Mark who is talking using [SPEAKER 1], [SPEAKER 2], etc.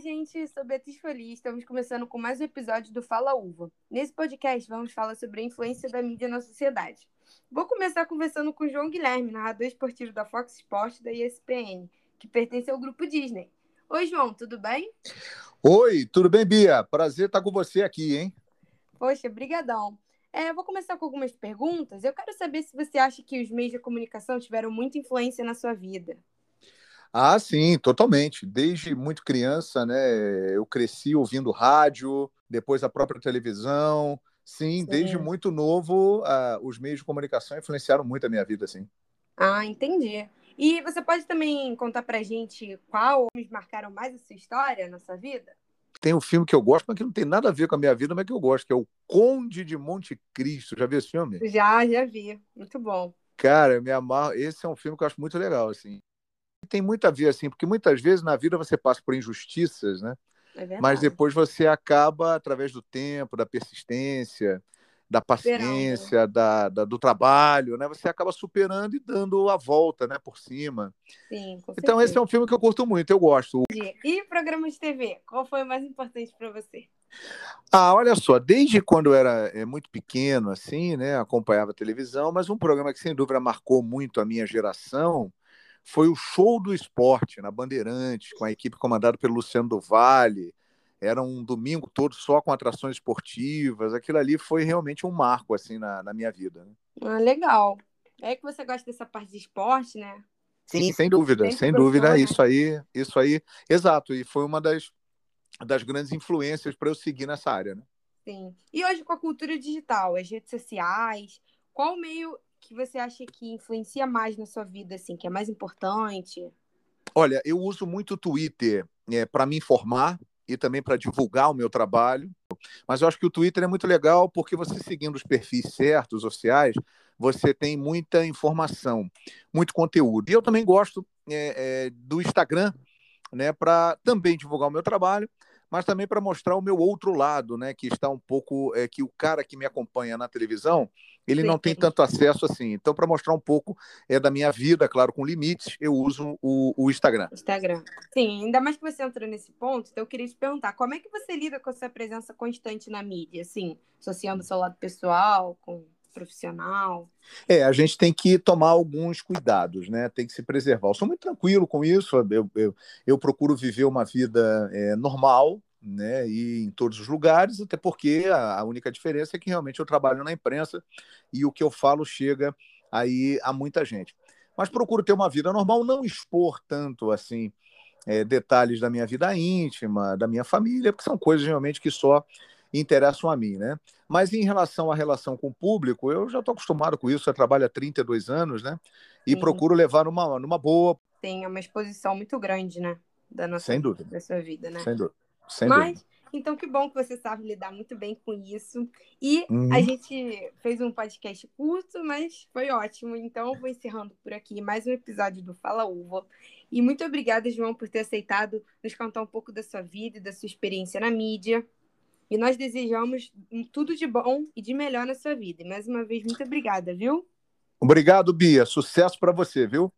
[SPEAKER 1] gente, sou Beatriz Feliz. Estamos começando com mais um episódio do Fala Uva. Nesse podcast, vamos falar sobre a influência da mídia na sociedade. Vou começar conversando com o João Guilherme, narrador esportivo da Fox Sports da ESPN, que pertence ao grupo Disney. Oi, João, tudo bem?
[SPEAKER 2] Oi, tudo bem, Bia? Prazer estar com você aqui, hein?
[SPEAKER 1] Poxa, brigadão. É, vou começar com algumas perguntas. Eu quero saber se você acha que os meios de comunicação tiveram muita influência na sua vida.
[SPEAKER 2] Ah, sim, totalmente. Desde muito criança, né? Eu cresci ouvindo rádio, depois a própria televisão. Sim, sim. desde muito novo, uh, os meios de comunicação influenciaram muito a minha vida, sim.
[SPEAKER 1] Ah, entendi. E você pode também contar pra gente qual marcaram mais a sua história na sua vida?
[SPEAKER 2] Tem um filme que eu gosto, mas que não tem nada a ver com a minha vida, mas que eu gosto, que é o Conde de Monte Cristo. Já viu esse filme?
[SPEAKER 1] Já, já vi. Muito bom.
[SPEAKER 2] Cara, eu me amarro. Esse é um filme que eu acho muito legal, assim tem muito a ver, assim, porque muitas vezes na vida você passa por injustiças, né? É Mas depois você acaba, através do tempo, da persistência, da paciência, da, da, do trabalho, né? Você acaba superando e dando a volta, né? Por cima.
[SPEAKER 1] Sim, com
[SPEAKER 2] então esse é um filme que eu curto muito, eu gosto.
[SPEAKER 1] E programa de TV, qual foi o mais importante para você?
[SPEAKER 2] Ah, olha só, desde quando eu era é, muito pequeno, assim, né? Acompanhava televisão, mas um programa que sem dúvida marcou muito a minha geração foi o show do esporte na Bandeirantes, com a equipe comandada pelo Luciano do Vale. Era um domingo todo só com atrações esportivas. Aquilo ali foi realmente um marco assim na, na minha vida. Né?
[SPEAKER 1] Ah, legal. É que você gosta dessa parte de esporte, né?
[SPEAKER 2] Sim, sem dúvida, Sempre sem dúvida. Né? Isso aí, isso aí, exato. E foi uma das, das grandes influências para eu seguir nessa área, né?
[SPEAKER 1] Sim. E hoje com a cultura digital, as redes sociais, qual meio que você acha que influencia mais na sua vida, assim, que é mais importante?
[SPEAKER 2] Olha, eu uso muito o Twitter é, para me informar e também para divulgar o meu trabalho. Mas eu acho que o Twitter é muito legal porque você seguindo os perfis certos, sociais, você tem muita informação, muito conteúdo. E eu também gosto é, é, do Instagram, né, para também divulgar o meu trabalho mas também para mostrar o meu outro lado, né? Que está um pouco. É, que o cara que me acompanha na televisão, ele Sim. não tem tanto acesso assim. Então, para mostrar um pouco é, da minha vida, claro, com limites, eu uso o, o Instagram.
[SPEAKER 1] Instagram. Sim, ainda mais que você entrou nesse ponto, então eu queria te perguntar, como é que você lida com essa presença constante na mídia, assim, associando o seu lado pessoal com profissional?
[SPEAKER 2] É, a gente tem que tomar alguns cuidados, né? Tem que se preservar. Eu sou muito tranquilo com isso. Eu, eu, eu procuro viver uma vida é, normal, né? E em todos os lugares, até porque a, única diferença é que realmente eu trabalho na imprensa e o que eu falo chega aí a muita gente. Mas procuro ter uma vida normal, não expor tanto assim. É, detalhes da minha vida íntima, da minha família, porque são coisas realmente que só interessam a mim, né? Mas em relação à relação com o público, eu já estou acostumado com isso, eu trabalho há 32 anos, né? E Sim. procuro levar numa, numa boa.
[SPEAKER 1] Tem uma exposição muito grande, né? Da nossa
[SPEAKER 2] Sem dúvida.
[SPEAKER 1] Da sua vida, né?
[SPEAKER 2] Sem dúvida. Sem
[SPEAKER 1] Mas,
[SPEAKER 2] dúvida.
[SPEAKER 1] então, que bom que você sabe lidar muito bem com isso. E uhum. a gente fez um podcast curto, mas foi ótimo. Então, eu vou encerrando por aqui mais um episódio do Fala Uva. E muito obrigada, João, por ter aceitado nos contar um pouco da sua vida e da sua experiência na mídia. E nós desejamos tudo de bom e de melhor na sua vida. E mais uma vez, muito obrigada, viu?
[SPEAKER 2] Obrigado, Bia. Sucesso para você, viu?